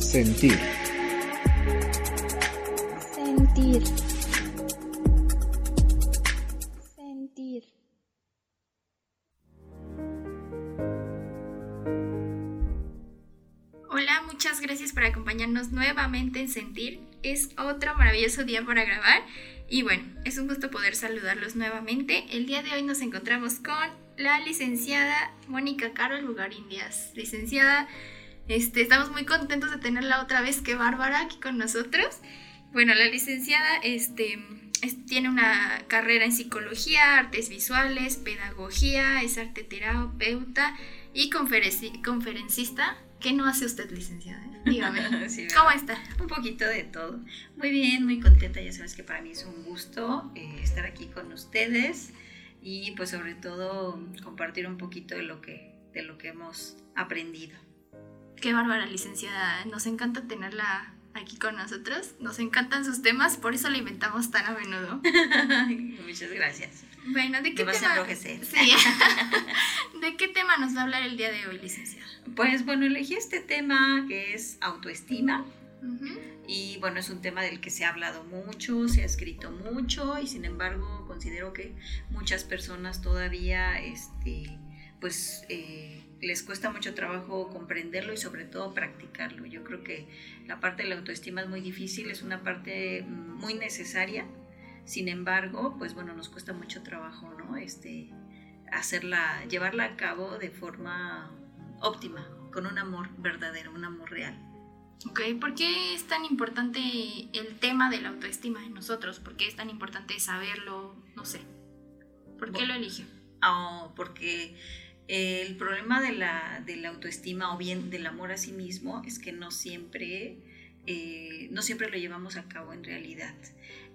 Sentir. Sentir. Sentir. Hola, muchas gracias por acompañarnos nuevamente en Sentir. Es otro maravilloso día para grabar y bueno, es un gusto poder saludarlos nuevamente. El día de hoy nos encontramos con la licenciada Mónica Carol Lugarín Díaz. Licenciada, este, estamos muy contentos de tenerla otra vez que Bárbara aquí con nosotros. Bueno, la licenciada este, tiene una carrera en psicología, artes visuales, pedagogía, es arte terapeuta y conferencista. ¿Qué no hace usted, licenciada? Dígame, ¿cómo está? Un poquito de todo. Muy bien, muy contenta. Ya sabes que para mí es un gusto eh, estar aquí con ustedes y pues sobre todo compartir un poquito de lo que, de lo que hemos aprendido. Qué bárbara, licenciada. Nos encanta tenerla aquí con nosotros. Nos encantan sus temas, por eso la inventamos tan a menudo. Muchas gracias. Bueno, ¿de qué tema? Sí. ¿De qué tema nos va a hablar el día de hoy, licenciada? Pues bueno, elegí este tema que es autoestima. Y bueno, es un tema del que se ha hablado mucho, se ha escrito mucho y sin embargo considero que muchas personas todavía, este, pues, eh, les cuesta mucho trabajo comprenderlo y sobre todo practicarlo. Yo creo que la parte de la autoestima es muy difícil, es una parte muy necesaria. Sin embargo, pues bueno, nos cuesta mucho trabajo, ¿no? Este, hacerla, llevarla a cabo de forma óptima, con un amor verdadero, un amor real. Ok, ¿por qué es tan importante el tema de la autoestima en nosotros? ¿Por qué es tan importante saberlo? No sé. ¿Por qué lo elige? Oh, porque el problema de la, de la, autoestima o bien del amor a sí mismo es que no siempre, eh, no siempre lo llevamos a cabo en realidad.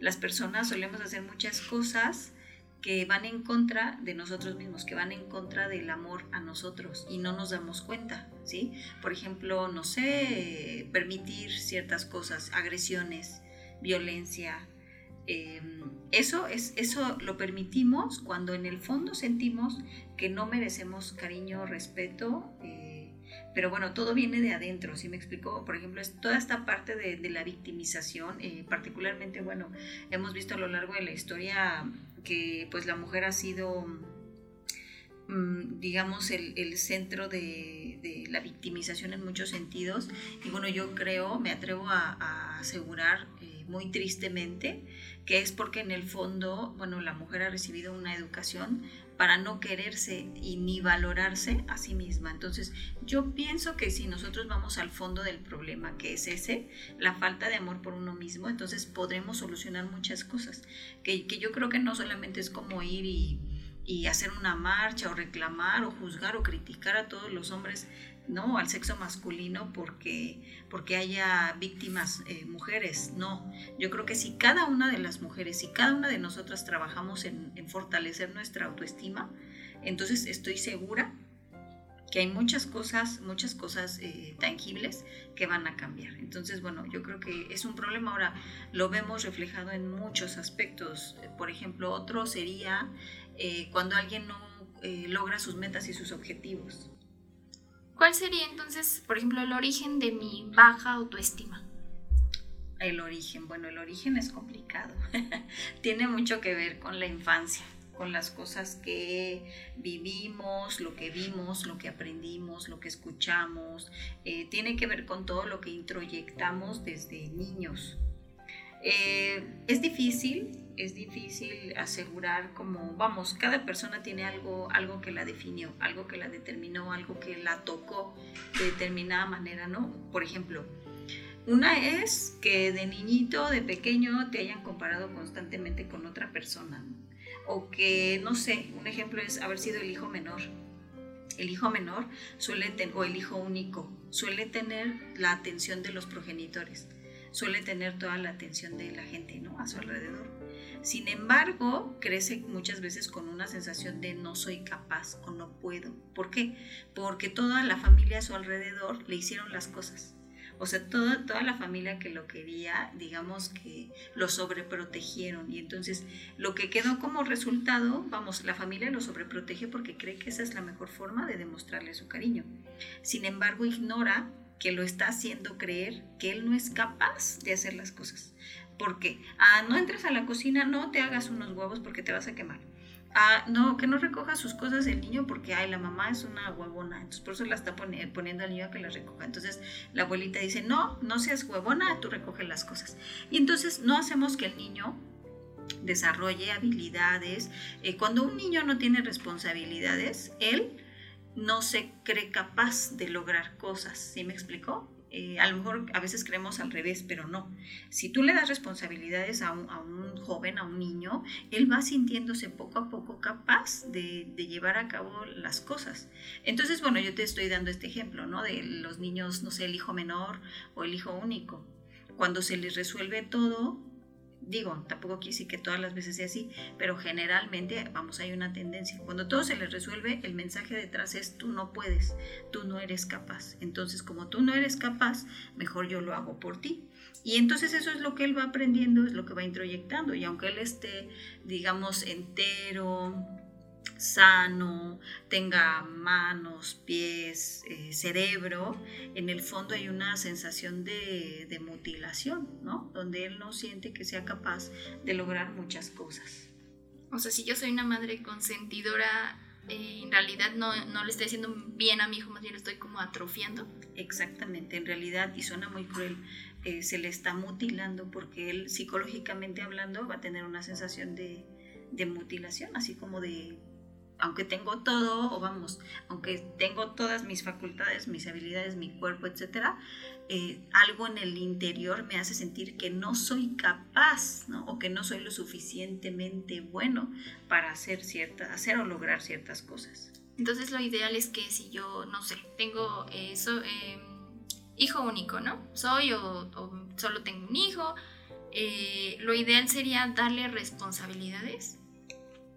Las personas solemos hacer muchas cosas que van en contra de nosotros mismos, que van en contra del amor a nosotros y no nos damos cuenta, ¿sí? Por ejemplo, no sé, permitir ciertas cosas, agresiones, violencia. Em, eso, es, eso lo permitimos cuando en el fondo sentimos que no merecemos cariño, respeto. Eh, pero bueno, todo viene de adentro, ¿sí me explico? Por ejemplo, es toda esta parte de, la victimización, eh, particularmente, bueno, hemos visto a lo largo de la historia que pues la mujer ha sido, mm, digamos, el, centro de, la victimización en muchos sentidos. Y bueno, yo creo, me atrevo a, asegurar muy tristemente que es porque en el fondo, bueno, la mujer ha recibido una educación para no quererse y ni valorarse a sí misma. Entonces, yo pienso que si nosotros vamos al fondo del problema, que es ese, la falta de amor por uno mismo, entonces podremos solucionar muchas cosas. Que, que yo creo que no solamente es como ir y, y hacer una marcha o reclamar o juzgar o criticar a todos los hombres ¿no? al sexo masculino porque, porque haya víctimas eh, mujeres. No, yo creo que si cada una de las mujeres, si cada una de nosotras trabajamos en, fortalecer nuestra autoestima, entonces estoy segura que hay muchas cosas, muchas cosas eh, tangibles que van a cambiar. Entonces, bueno, yo creo que es un problema ahora, lo vemos reflejado en muchos aspectos. Por ejemplo, otro sería eh, cuando alguien no logra sus metas y sus objetivos. ¿Cuál sería entonces, por ejemplo, el origen de mi baja autoestima? El origen, bueno, el origen es complicado. Tiene mucho que ver con la infancia, con las cosas que vivimos, lo que vimos, lo que aprendimos, lo que escuchamos. Eh, tiene que ver con todo lo que introyectamos desde niños. Eh, es difícil es difícil asegurar como, vamos, cada persona tiene algo, algo que la definió, algo que la determinó, algo que la tocó de determinada manera, ¿no? Por ejemplo, una es que de niñito, de pequeño, te hayan comparado constantemente con otra persona, o que, no sé, un ejemplo es haber sido el hijo menor. El hijo menor suele tener, o el hijo único, suele tener la atención de los progenitores, suele tener toda la atención de la gente, ¿no? A su alrededor sin embargo, crece muchas veces con una sensación de no soy capaz o no puedo. ¿Por qué? Porque toda la familia a su alrededor le hicieron las cosas. O sea, toda, toda la familia que lo quería, digamos que lo sobreprotegieron. Y entonces lo que quedó como resultado, vamos, la familia lo sobreprotege porque cree que esa es la mejor forma de demostrarle su cariño. Sin embargo, ignora que lo está haciendo creer que él no es capaz de hacer las cosas. ¿Por qué? Ah, no entres a la cocina, no te hagas unos huevos porque te vas a quemar. Ah, no, que no recoja sus cosas el niño porque, ay, la mamá es una huevona, entonces por eso la está poniendo al niño a que las recoja. Entonces la abuelita dice, no, no seas huevona, tú recoge las cosas. Y entonces no hacemos que el niño desarrolle habilidades. Eh, cuando un niño no tiene responsabilidades, él no se cree capaz de lograr cosas. ¿Sí me explicó? Eh, a lo mejor a veces creemos al revés, pero no. Si tú le das responsabilidades a un, joven, a un niño, él va sintiéndose poco a poco capaz de, de, llevar a cabo las cosas. Entonces, bueno, yo te estoy dando este ejemplo, ¿no? De los niños, no sé, el hijo menor o el hijo único. Cuando se les resuelve todo, Digo, tampoco quise que todas las veces sea así, pero generalmente, vamos, hay una tendencia. Cuando todo se les resuelve, el mensaje detrás es tú no puedes, tú no eres capaz. Entonces, como tú no eres capaz, mejor yo lo hago por ti. Y entonces eso es lo que él va aprendiendo, es lo que va introyectando. Y aunque él esté, digamos, entero, sano, tenga manos, pies, eh, cerebro, en el fondo hay una sensación de, mutilación, ¿no? Donde él no siente que sea capaz de lograr muchas cosas. O sea, si yo soy una madre consentidora, eh, en realidad no, no, le estoy haciendo bien a mi hijo, más bien lo estoy como atrofiando. Exactamente, en realidad, y suena muy cruel, eh, se le está mutilando porque él psicológicamente hablando va a tener una sensación de, de mutilación, así como de aunque tengo todo, o vamos, aunque tengo todas mis facultades, mis habilidades, mi cuerpo, etcétera, eh, algo en el interior me hace sentir que no soy capaz, ¿no? O que no soy lo suficientemente bueno para hacer cierta, hacer o lograr ciertas cosas. Entonces lo ideal es que si yo, no sé, tengo eso, em, hijo único, ¿no? Soy o, solo tengo un hijo, eh, lo ideal sería darle responsabilidades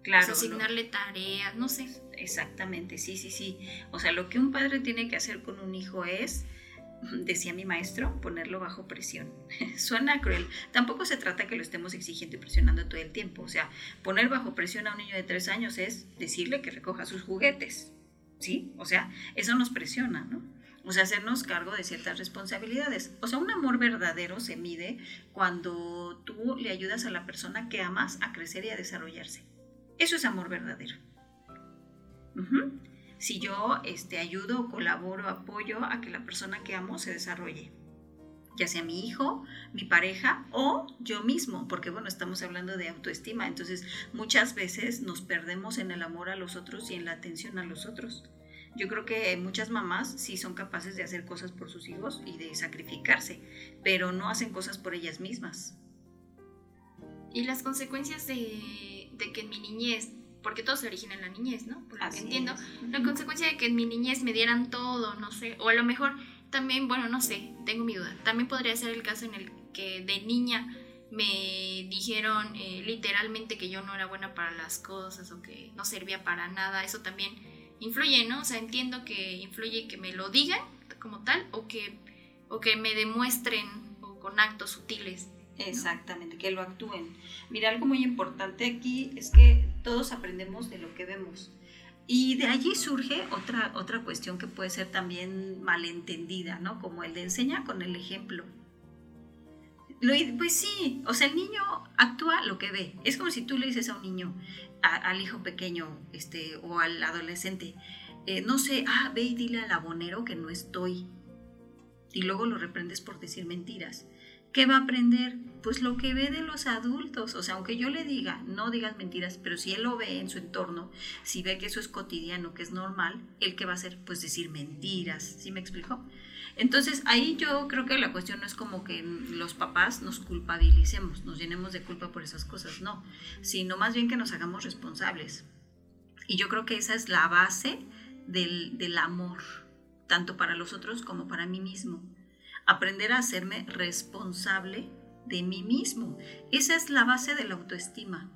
Claro. asignarle tareas, no sé. Exactamente, sí, sí, sí. O sea, lo que un padre tiene que hacer con un hijo es, decía mi maestro, ponerlo bajo presión. Suena cruel. Tampoco se trata que lo estemos exigiendo y presionando todo el tiempo. O sea, poner bajo presión a un niño de tres años es decirle que recoja sus juguetes. ¿Sí? O sea, eso nos presiona, ¿no? O sea, hacernos cargo de ciertas responsabilidades. O sea, un amor verdadero se mide cuando tú le ayudas a la persona que amas a crecer y a desarrollarse. Eso es amor verdadero. Si yo este, ayudo, colaboro, apoyo a que la persona que amo se desarrolle, ya sea mi hijo, mi pareja o yo mismo, porque bueno, estamos hablando de autoestima, entonces muchas veces nos perdemos en el amor a los otros y en la atención a los otros. Yo creo que muchas mamás sí son capaces de hacer cosas por sus hijos y de sacrificarse, pero no hacen cosas por ellas mismas. Y las consecuencias de de que en mi niñez, porque todo se origina en la niñez, ¿no? Por lo que entiendo, la consecuencia de que en mi niñez me dieran todo, no sé, o a lo mejor también, bueno, no sé, tengo mi duda, también podría ser el caso en el que de niña me dijeron eh, literalmente que yo no era buena para las cosas o que no servía para nada, eso también influye, ¿no? O sea, entiendo que influye que me lo digan como tal o que, o que me demuestren o con actos sutiles Exactamente, que lo actúen. Mira, algo muy importante aquí es que todos aprendemos de lo que vemos. Y de allí surge otra, otra cuestión que puede ser también malentendida, ¿no? Como el de enseña con el ejemplo. Lo, pues sí, o sea, el niño actúa lo que ve. Es como si tú le dices a un niño, al hijo pequeño este, o al adolescente, eh, no sé, ah, ve y dile al abonero que no estoy. Y luego lo reprendes por decir mentiras. ¿Qué va a aprender? Pues lo que ve de los adultos. O sea, aunque yo le diga, no digas mentiras, pero si él lo ve en su entorno, si ve que eso es cotidiano, que es normal, ¿él qué va a hacer? Pues decir mentiras. ¿Sí me explico? Entonces, ahí yo creo que la cuestión no es como que los papás nos culpabilicemos, nos llenemos de culpa por esas cosas, no, sino más bien que nos hagamos responsables. Y yo creo que esa es la base del, del amor, tanto para los otros como para mí mismo aprender a hacerme responsable de mí mismo. Esa es la base de la autoestima.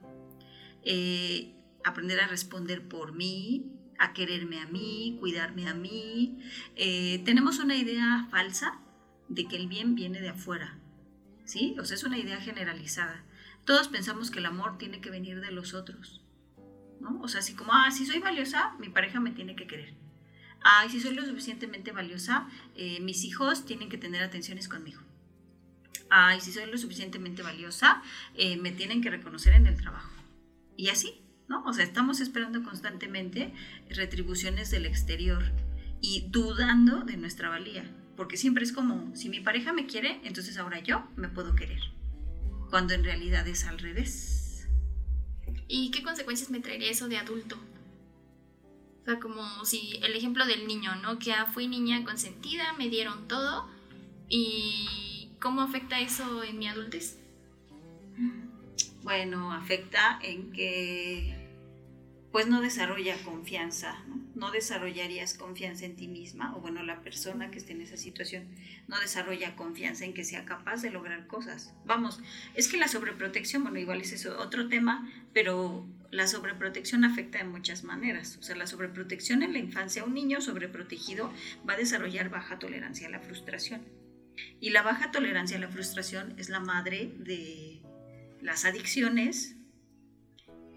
Eh, aprender a responder por mí, a quererme a mí, cuidarme a mí. Eh, tenemos una idea falsa de que el bien viene de afuera, ¿sí? O sea, es una idea generalizada. Todos pensamos que el amor tiene que venir de los otros, ¿no? O sea, así como, ah, si soy valiosa, mi pareja me tiene que querer. Ay, si soy lo suficientemente valiosa, eh, mis hijos tienen que tener atenciones conmigo. Ay, si soy lo suficientemente valiosa, eh, me tienen que reconocer en el trabajo. Y así, ¿no? O sea, estamos esperando constantemente retribuciones del exterior y dudando de nuestra valía. Porque siempre es como, si mi pareja me quiere, entonces ahora yo me puedo querer. Cuando en realidad es al revés. ¿Y qué consecuencias me traería eso de adulto? O sea, como si el ejemplo del niño, ¿no? Que ah, fui niña consentida, me dieron todo. ¿Y cómo afecta eso en mi adultez? Bueno, afecta en que pues no desarrolla confianza, ¿no? ¿no? desarrollarías confianza en ti misma, o bueno, la persona que esté en esa situación no desarrolla confianza en que sea capaz de lograr cosas. Vamos, es que la sobreprotección, bueno, igual es otro tema, pero la sobreprotección afecta de muchas maneras. O sea, la sobreprotección en la infancia, un niño sobreprotegido va a desarrollar baja tolerancia a la frustración. Y la baja tolerancia a la frustración es la madre de las adicciones,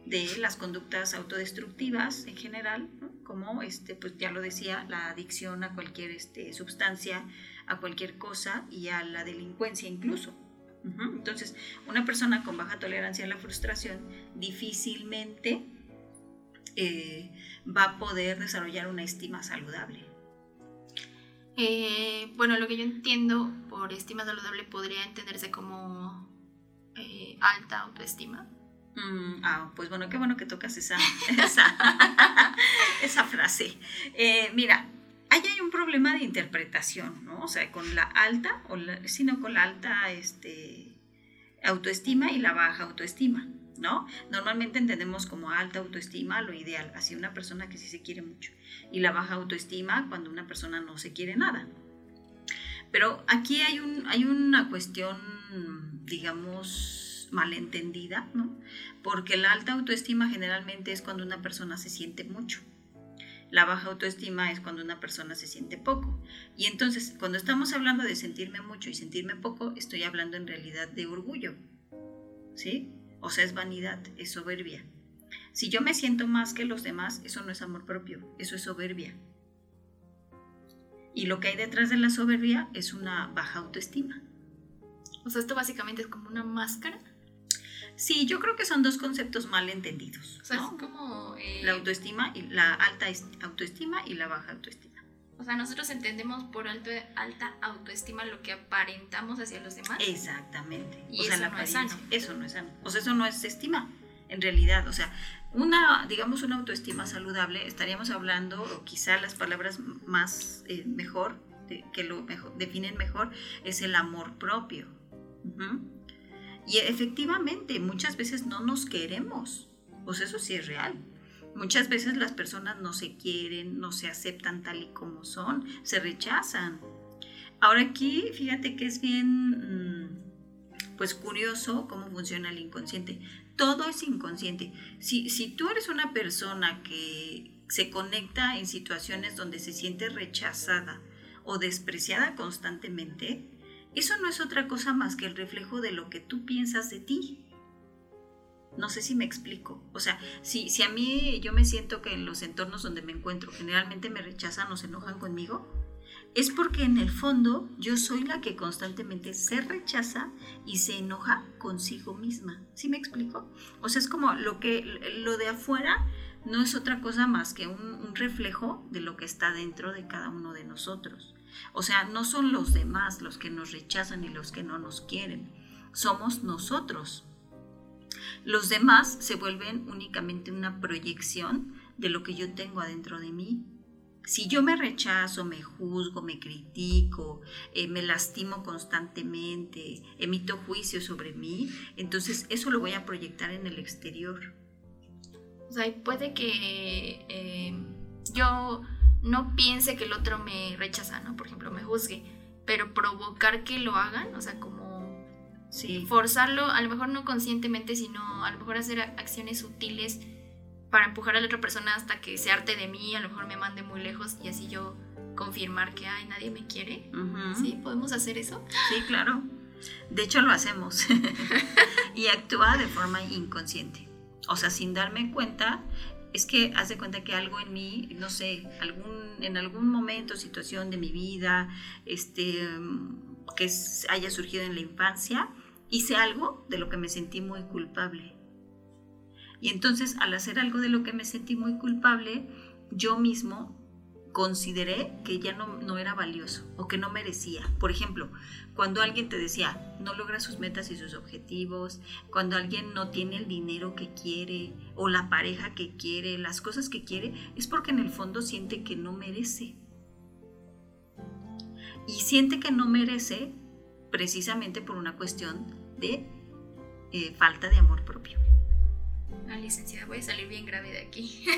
de las conductas autodestructivas en general, como este, pues ya lo decía, la adicción a cualquier este, sustancia, a cualquier cosa y a la delincuencia incluso. Entonces, una persona con baja tolerancia a la frustración difícilmente eh, va a poder desarrollar una estima saludable. Eh, bueno, lo que yo entiendo por estima saludable podría entenderse como eh, alta autoestima. Mm, ah, pues bueno, qué bueno que tocas esa, esa, frase. Eh, mira, ahí hay un problema de interpretación, ¿no? O sea, con la alta, o sino con la alta este, autoestima y la baja autoestima, ¿no? Normalmente entendemos como alta autoestima lo ideal, así una persona que sí se quiere mucho, y la baja autoestima cuando una persona no se quiere nada. Pero aquí hay, un, hay una cuestión, digamos, malentendida, ¿no? Porque la alta autoestima generalmente es cuando una persona se siente mucho. La baja autoestima es cuando una persona se siente poco. Y entonces, cuando estamos hablando de sentirme mucho y sentirme poco, estoy hablando en realidad de orgullo. ¿Sí? O sea, es vanidad, es soberbia. Si yo me siento más que los demás, eso no es amor propio, eso es soberbia. Y lo que hay detrás de la soberbia es una baja autoestima. O sea, esto básicamente es como una máscara Sí, yo creo que son dos conceptos mal entendidos. O sea, es como... Eh, la autoestima y la alta autoestima y la baja autoestima. O sea, nosotros entendemos por alto, alta autoestima lo que aparentamos hacia los demás. Exactamente. Y eso no es sano. Eso no es sano. O sea, eso no es estima, en realidad. O sea, una, digamos, una autoestima saludable, estaríamos hablando, o quizá las palabras más eh, mejor, que lo mejor, definen mejor, es el amor propio. Y efectivamente, muchas veces no nos queremos. Pues eso sí es real. Muchas veces las personas no se quieren, no se aceptan tal y como son, se rechazan. Ahora aquí, fíjate que es bien, mm, pues curioso cómo funciona el inconsciente. Todo es inconsciente. Si, si tú eres una persona que se conecta en situaciones donde se siente rechazada o despreciada constantemente, eso no es otra cosa más que el reflejo de lo que tú piensas de ti. No sé si me explico. O sea, si, si a mí yo me siento que en los entornos donde me encuentro generalmente me rechazan o se enojan conmigo, es porque en el fondo yo soy la que constantemente se rechaza y se enoja consigo misma. ¿Sí me explico? O sea, es como lo que lo de afuera no es otra cosa más que un, un reflejo de lo que está dentro de cada uno de nosotros. O sea, no son los demás los que nos rechazan y los que no nos quieren, somos nosotros. Los demás se vuelven únicamente una proyección de lo que yo tengo adentro de mí. Si yo me rechazo, me juzgo, me critico, eh, me lastimo constantemente, emito juicio sobre mí, entonces eso lo voy a proyectar en el exterior. O sea, puede que eh, yo no piense que el otro me rechaza, ¿no? Por ejemplo, me juzgue, pero provocar que lo hagan, o sea, como sí. forzarlo, a lo mejor no conscientemente, sino a lo mejor hacer acciones sutiles para empujar a la otra persona hasta que se arte de mí, a lo mejor me mande muy lejos y así yo confirmar que, ay, nadie me quiere. ¿Sí? ¿Podemos hacer eso? Sí, claro. De hecho, lo hacemos. y actúa de forma inconsciente. O sea, sin darme cuenta, es que haz de cuenta que algo en mí, no sé, algún, en algún momento, situación de mi vida, este, que haya surgido en la infancia, hice algo de lo que me sentí muy culpable. Y entonces al hacer algo de lo que me sentí muy culpable, yo mismo consideré que ya no, no, era valioso o que no merecía. Por ejemplo, cuando alguien te decía, no logra sus metas y sus objetivos, cuando alguien no tiene el dinero que quiere o la pareja que quiere, las cosas que quiere, es porque en el fondo siente que no merece. Y siente que no merece precisamente por una cuestión de eh, falta de amor propio. Ah, licenciada, voy a salir bien grave de aquí.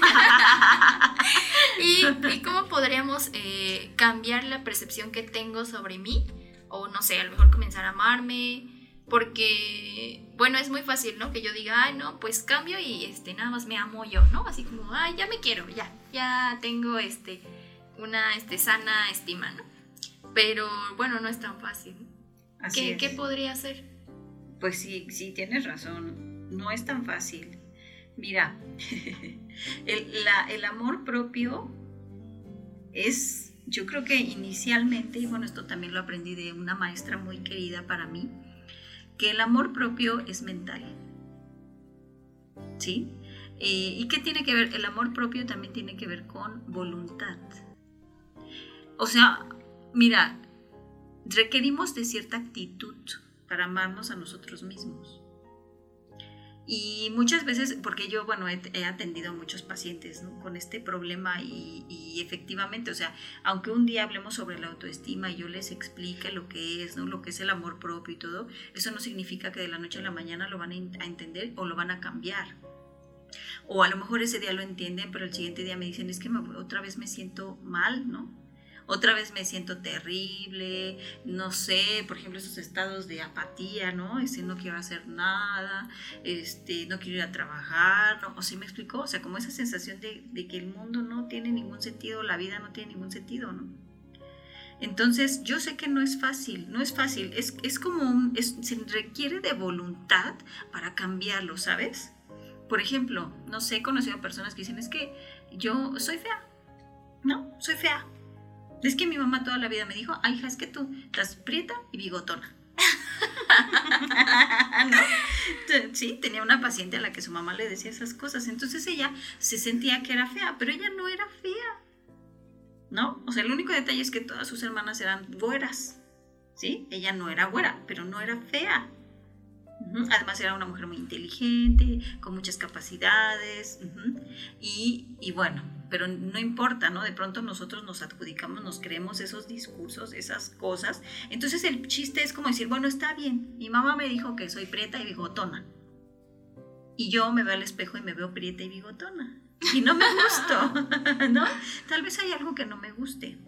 ¿Y, cómo podríamos eh, cambiar la percepción que tengo sobre mí? O no sé, a lo mejor comenzar a amarme. Porque, bueno, es muy fácil, ¿no? Que yo diga, ay, no, pues cambio y este, nada más me amo yo, ¿no? Así como, ay, ya me quiero, ya, ya tengo este, una este, sana estima, ¿no? Pero bueno, no es tan fácil. ¿Qué, ¿Qué podría hacer? Pues sí, sí, tienes razón. No es tan fácil. Mira, el, amor propio es, yo creo que inicialmente, y bueno, esto también lo aprendí de una maestra muy querida para mí, que el amor propio es mental. ¿Sí? Eh, ¿Y qué tiene que ver? El amor propio también tiene que ver con voluntad. O sea, mira, requerimos de cierta actitud para amarnos a nosotros mismos. Y muchas veces, porque yo, bueno, he, atendido a muchos pacientes con este problema y, efectivamente, o sea, aunque un día hablemos sobre la autoestima y yo les explique lo que es, ¿no? lo que es el amor propio y todo, eso no significa que de la noche a la mañana lo van a, a entender o lo van a cambiar. O a lo mejor ese día lo entienden, pero el siguiente día me dicen, es que otra vez me siento mal, ¿no? Otra vez me siento terrible, no sé, por ejemplo, esos estados de apatía, ¿no? Ese no quiero hacer nada, este, no quiero ir a trabajar, ¿no? o sí me explicó, o sea, como esa sensación de, que el mundo no tiene ningún sentido, la vida no tiene ningún sentido, ¿no? Entonces, yo sé que no es fácil, no es fácil, es, es como un, se requiere de voluntad para cambiarlo, ¿sabes? Por ejemplo, no sé, he conocido personas que dicen, es que yo soy fea, ¿no? Soy fea, es que mi mamá toda la vida me dijo, ay, hija, es que tú estás prieta y bigotona. Sí, tenía una paciente a la que su mamá le decía esas cosas. Entonces ella se sentía que era fea, pero ella no era fea. ¿No? O sea, el único detalle es que todas sus hermanas eran güeras. ¿Sí? Ella no era güera, pero no era fea. Además era una mujer muy inteligente, con muchas capacidades. y, y bueno, pero no importa, ¿no? De pronto nosotros nos adjudicamos, nos creemos esos discursos, esas cosas. Entonces el chiste es como decir, bueno, está bien, mi mamá me dijo que soy prieta y bigotona. Y yo me veo al espejo y me veo prieta y bigotona. Y no me gusto, ¿no? Tal vez hay algo que no me guste.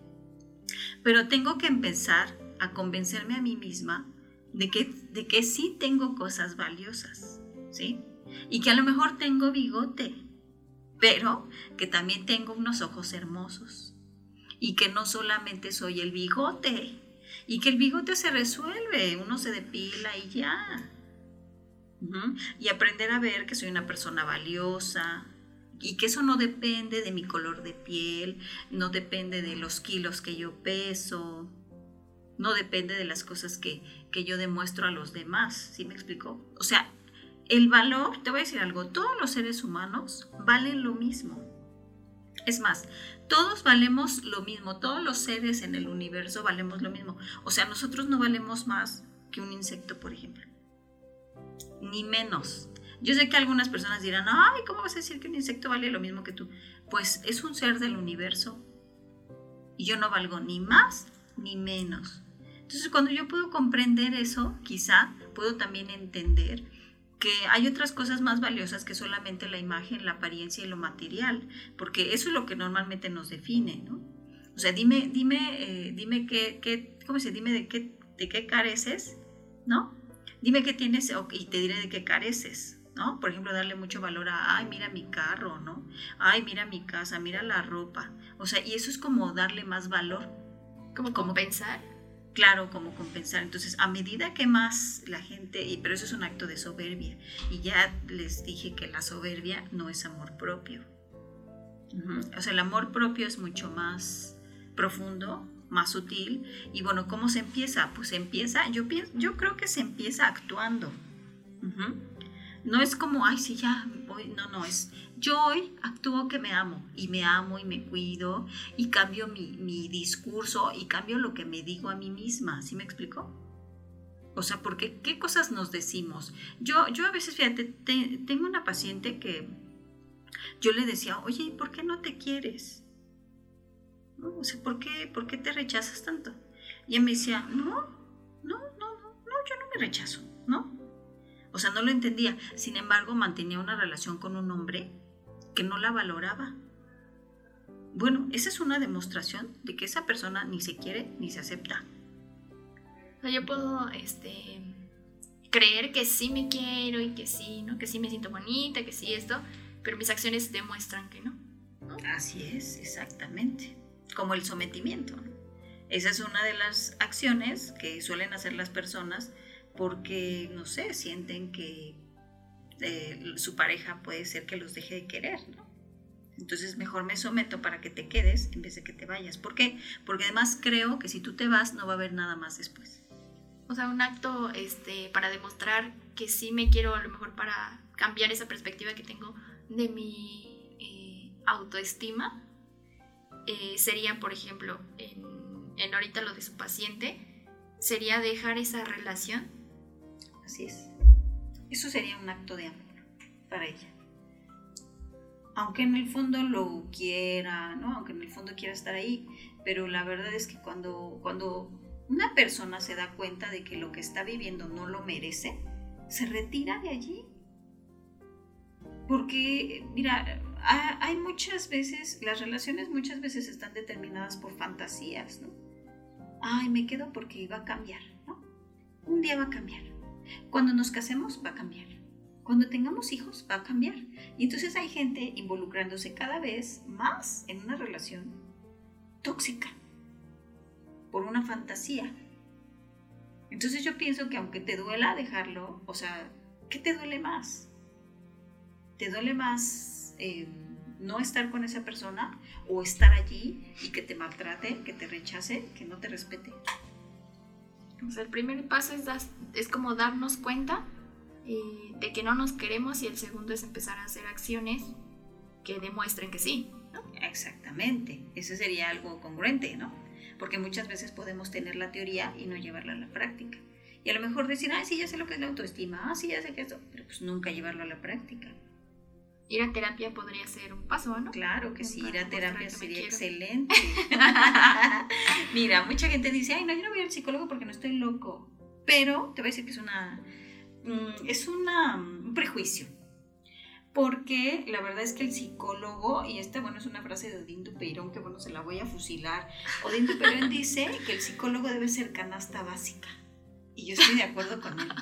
Pero tengo que empezar a convencerme a mí misma de que, de que sí tengo cosas valiosas, ¿sí? Y que a lo mejor tengo bigote, pero que también tengo unos ojos hermosos y que no solamente soy el bigote y que el bigote se resuelve, uno se depila y ya. Y aprender a ver que soy una persona valiosa y que eso no depende de mi color de piel, no depende de los kilos que yo peso, no depende de las cosas que, que yo demuestro a los demás, ¿sí me explico? O sea, el valor, te voy a decir algo, todos los seres humanos valen lo mismo. Es más, todos valemos lo mismo, todos los seres en el universo valemos lo mismo. O sea, nosotros no valemos más que un insecto, por ejemplo. Ni menos. Yo sé que algunas personas dirán, ay, ¿cómo vas a decir que un insecto vale lo mismo que tú? Pues es un ser del universo. Y yo no valgo ni más ni menos. Entonces, cuando yo puedo comprender eso, quizá puedo también entender que hay otras cosas más valiosas que solamente la imagen, la apariencia y lo material, porque eso es lo que normalmente nos define, ¿no? O sea, dime, dime, eh, dime qué, qué, ¿cómo se Dime de qué, de qué careces, ¿no? Dime qué tienes y te diré de qué careces, ¿no? Por ejemplo, darle mucho valor a, ay, mira mi carro, ¿no? Ay, mira mi casa, mira la ropa. O sea, y eso es como darle más valor. Como compensar claro cómo compensar. Entonces, a medida que más la gente, y, pero eso es un acto de soberbia, y ya les dije que la soberbia no es amor propio. O sea, el amor propio es mucho más profundo, más sutil. Y bueno, ¿cómo se empieza? Pues se empieza, yo, pienso, yo creo que se empieza actuando. No es como, ay, sí, ya, voy. No, no, es yo hoy actúo que me amo y me amo y me cuido y cambio mi, mi discurso y cambio lo que me digo a mí misma. ¿Sí me explico? O sea, porque qué cosas nos decimos. Yo, yo a veces, fíjate, te- tengo una paciente que yo le decía, oye, ¿y ¿por qué no te quieres? ¿No? O sea, ¿por qué, ¿por qué te rechazas tanto? Y ella me decía, no, no, no, no, no, yo no me rechazo, ¿no? O sea, no lo entendía. Sin embargo, mantenía una relación con un hombre que no la valoraba. Bueno, esa es una demostración de que esa persona ni se quiere ni se acepta. O sea, yo puedo este, creer que sí me quiero y que sí, ¿no? Que sí me siento bonita, que sí esto, pero mis acciones demuestran que no. Así es, exactamente. Como el sometimiento. ¿no? Esa es una de las acciones que suelen hacer las personas porque, no sé, sienten que eh, su pareja puede ser que los deje de querer, ¿no? Entonces mejor me someto para que te quedes en vez de que te vayas. ¿Por qué? Porque además creo que si tú te vas no va a haber nada más después. O sea, un acto este, para demostrar que sí me quiero, a lo mejor para cambiar esa perspectiva que tengo de mi eh, autoestima, eh, sería, por ejemplo, en, en ahorita lo de su paciente, sería dejar esa relación. Así es. Eso sería un acto de amor para ella. Aunque en el fondo lo quiera, ¿no? Aunque en el fondo quiera estar ahí, pero la verdad es que cuando, cuando una persona se da cuenta de que lo que está viviendo no lo merece, se retira de allí. Porque, mira, ha- hay muchas veces, las relaciones muchas veces están determinadas por fantasías, ¿no? Ay, me quedo porque va a cambiar, ¿no? Un día va a cambiar. Cuando nos casemos va a cambiar. Cuando tengamos hijos va a cambiar. Y entonces hay gente involucrándose cada vez más en una relación tóxica por una fantasía. Entonces yo pienso que aunque te duela dejarlo, o sea, ¿qué te duele más? ¿Te duele más eh, no estar con esa persona o estar allí y que te maltrate, que te rechace, que no te respete? O sea, el primer paso es, es como darnos cuenta eh, de que no nos queremos y el segundo es empezar a hacer acciones que demuestren que sí. Exactamente, eso sería algo congruente, ¿no? Porque muchas veces podemos tener la teoría y no llevarla a la práctica. Y a lo mejor decir, ah, sí, ya sé lo que es la autoestima, ah, sí, ya sé que esto, pero pues nunca llevarlo a la práctica. Ir a terapia podría ser un paso, ¿no? Claro que sí, ir a terapia sería excelente. Mira, mucha gente dice, ay, no, yo no voy al psicólogo porque no estoy loco. Pero te voy a decir que es una, mm, es una, mm, un prejuicio. Porque la verdad es que el psicólogo, y esta, bueno, es una frase de Odín Dupeirón, que bueno, se la voy a fusilar. Odín Dupeirón dice que el psicólogo debe ser canasta básica. Y yo estoy de acuerdo con él.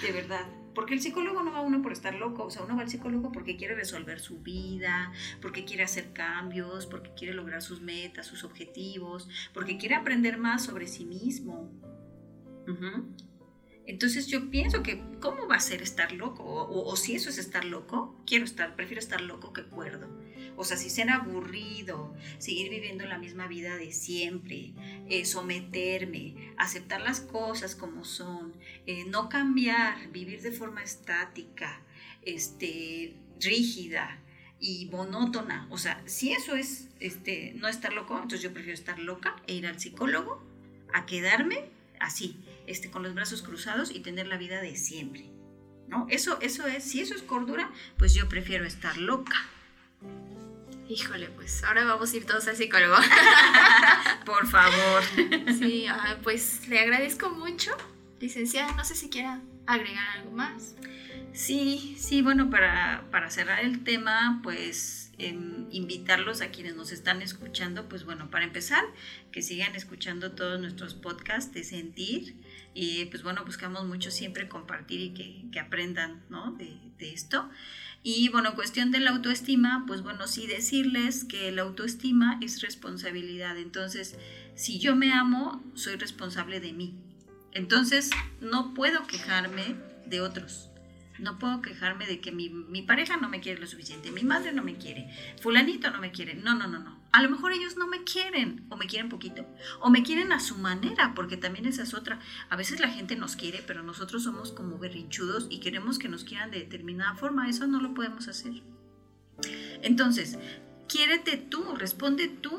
De verdad. Porque el psicólogo no va uno por estar loco, o sea, uno va al psicólogo porque quiere resolver su vida, porque quiere hacer cambios, porque quiere lograr sus metas, sus objetivos, porque quiere aprender más sobre sí mismo. Entonces yo pienso que, ¿cómo va a ser estar loco? O, o- o si eso es estar loco, quiero estar, prefiero estar loco que cuerdo. O sea, si ser aburrido, seguir viviendo la misma vida de siempre, eh, someterme, aceptar las cosas como son, eh, no cambiar, vivir de forma estática, este, rígida y monótona. O sea, si eso es este, no estar loco, entonces yo prefiero estar loca e ir al psicólogo a quedarme así, este, con los brazos cruzados y tener la vida de siempre. ¿No? Eso, eso es, si eso es cordura, pues yo prefiero estar loca. Híjole, pues ahora vamos a ir todos al psicólogo. Por favor. Sí, pues le agradezco mucho. Licenciada, no sé si quiera agregar algo más. Sí, sí, bueno, para, para cerrar el tema, pues em, invitarlos a quienes nos están escuchando, pues bueno, para empezar, que sigan escuchando todos nuestros podcasts de sentir y pues bueno, buscamos mucho siempre compartir y que, que aprendan, ¿no? De, de esto. Y bueno, en cuestión de la autoestima, pues bueno, sí decirles que la autoestima es responsabilidad. Entonces, si yo me amo, soy responsable de mí. Entonces, no puedo quejarme de otros No puedo quejarme de que mi, pareja no me quiere lo suficiente, mi madre no me quiere, fulanito no me quiere. No, no, no, no. A lo mejor ellos no me quieren o me quieren poquito o me quieren a su manera, porque también esa es otra. A veces la gente nos quiere, pero nosotros somos como berrinchudos y queremos que nos quieran de determinada forma. Eso no lo podemos hacer. Entonces, quiérete tú, responde tú.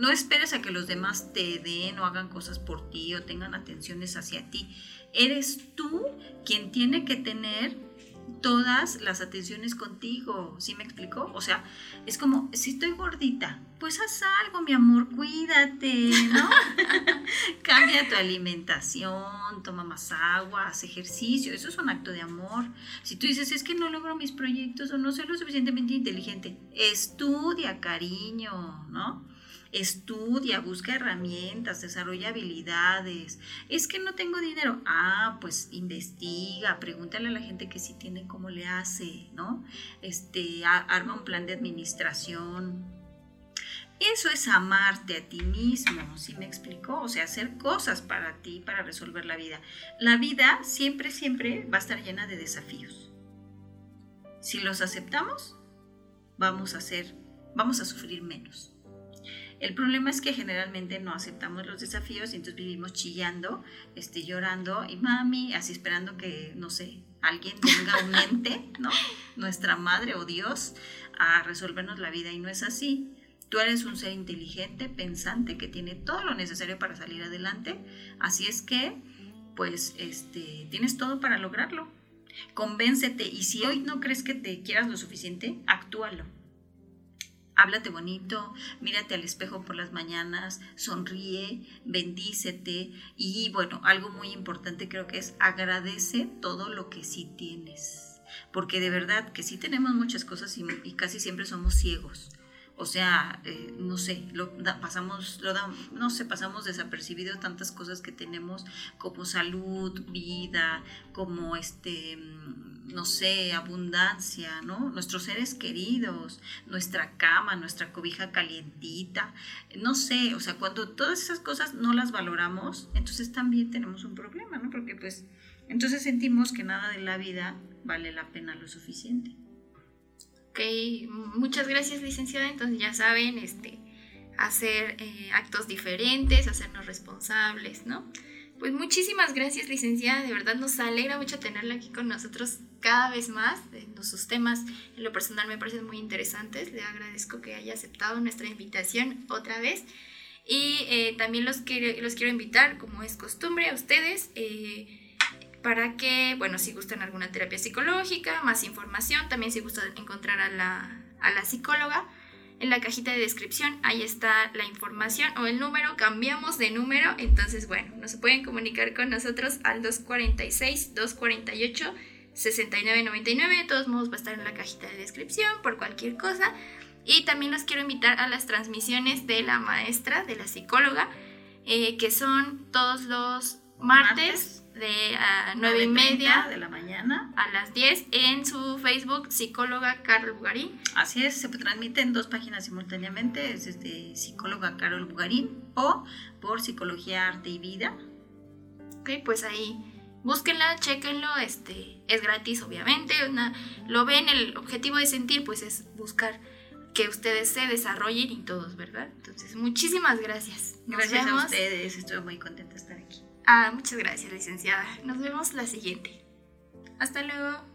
No esperes a que los demás te den o hagan cosas por ti o tengan atenciones hacia ti. Eres tú quien tiene que tener todas las atenciones contigo, ¿sí me explico? O sea, es como, si estoy gordita, pues haz algo, mi amor, cuídate, ¿no? Cambia tu alimentación, toma más agua, haz ejercicio, eso es un acto de amor. Si tú dices, es que no logro mis proyectos o no soy lo suficientemente inteligente, estudia, cariño, ¿no? Estudia, busca herramientas, desarrolla habilidades. Es que no tengo dinero. Ah, pues investiga, pregúntale a la gente que sí tiene cómo le hace, ¿no? Este, arma un plan de administración. Eso es amarte a ti mismo, ¿sí me explicó? O sea, hacer cosas para ti, para resolver la vida. La vida siempre, siempre va a estar llena de desafíos. Si los aceptamos, vamos a hacer, vamos a sufrir menos. El problema es que generalmente no aceptamos los desafíos y entonces vivimos chillando, este, llorando y mami, así esperando que, no sé, alguien venga un ente, ¿no? Nuestra madre o Dios a resolvernos la vida y no es así. Tú eres un ser inteligente, pensante, que tiene todo lo necesario para salir adelante. Así es que, pues, este, tienes todo para lograrlo. Convéncete y si hoy no crees que te quieras lo suficiente, actúalo háblate bonito, mírate al espejo por las mañanas, sonríe, bendícete y bueno, algo muy importante creo que es agradece todo lo que sí tienes. Porque de verdad que sí tenemos muchas cosas y, casi siempre somos ciegos. O sea, eh, no sé, pasamos, lo no sé, pasamos desapercibido tantas cosas que tenemos como salud, vida, como este no sé, abundancia, ¿no? Nuestros seres queridos, nuestra cama, nuestra cobija calientita, no sé, o sea, cuando todas esas cosas no las valoramos, entonces también tenemos un problema, ¿no? Porque pues entonces sentimos que nada de la vida vale la pena lo suficiente. Ok, muchas gracias licenciada, entonces ya saben, este, hacer eh, actos diferentes, hacernos responsables, ¿no? Pues muchísimas gracias, licenciada. De verdad nos alegra mucho tenerla aquí con nosotros cada vez más. Sus temas en lo personal me parecen muy interesantes. Le agradezco que haya aceptado nuestra invitación otra vez. Y eh, también los quiero, los quiero invitar, como es costumbre, a ustedes. Eh, para que, bueno, si gustan alguna terapia psicológica, más información, también si gustan encontrar a la, a la psicóloga, en la cajita de descripción, ahí está la información o el número, cambiamos de número, entonces bueno, nos pueden comunicar con nosotros al 246-248-6999, de todos modos va a estar en la cajita de descripción por cualquier cosa. Y también los quiero invitar a las transmisiones de la maestra, de la psicóloga, eh, que son todos los martes de a 9 y media de la mañana a las 10 en su Facebook psicóloga Carol Bugarín. Así es, se transmite en dos páginas simultáneamente, es desde psicóloga Carol Bugarín o por psicología arte y vida. Ok, pues ahí búsquenla, chequenlo, este, es gratis obviamente, una, lo ven, el objetivo de sentir pues es buscar que ustedes se desarrollen y todos, ¿verdad? Entonces, muchísimas gracias. gracias a ustedes, estoy muy contenta de estar aquí. Ah, muchas gracias, licenciada. Nos vemos la siguiente. Hasta luego.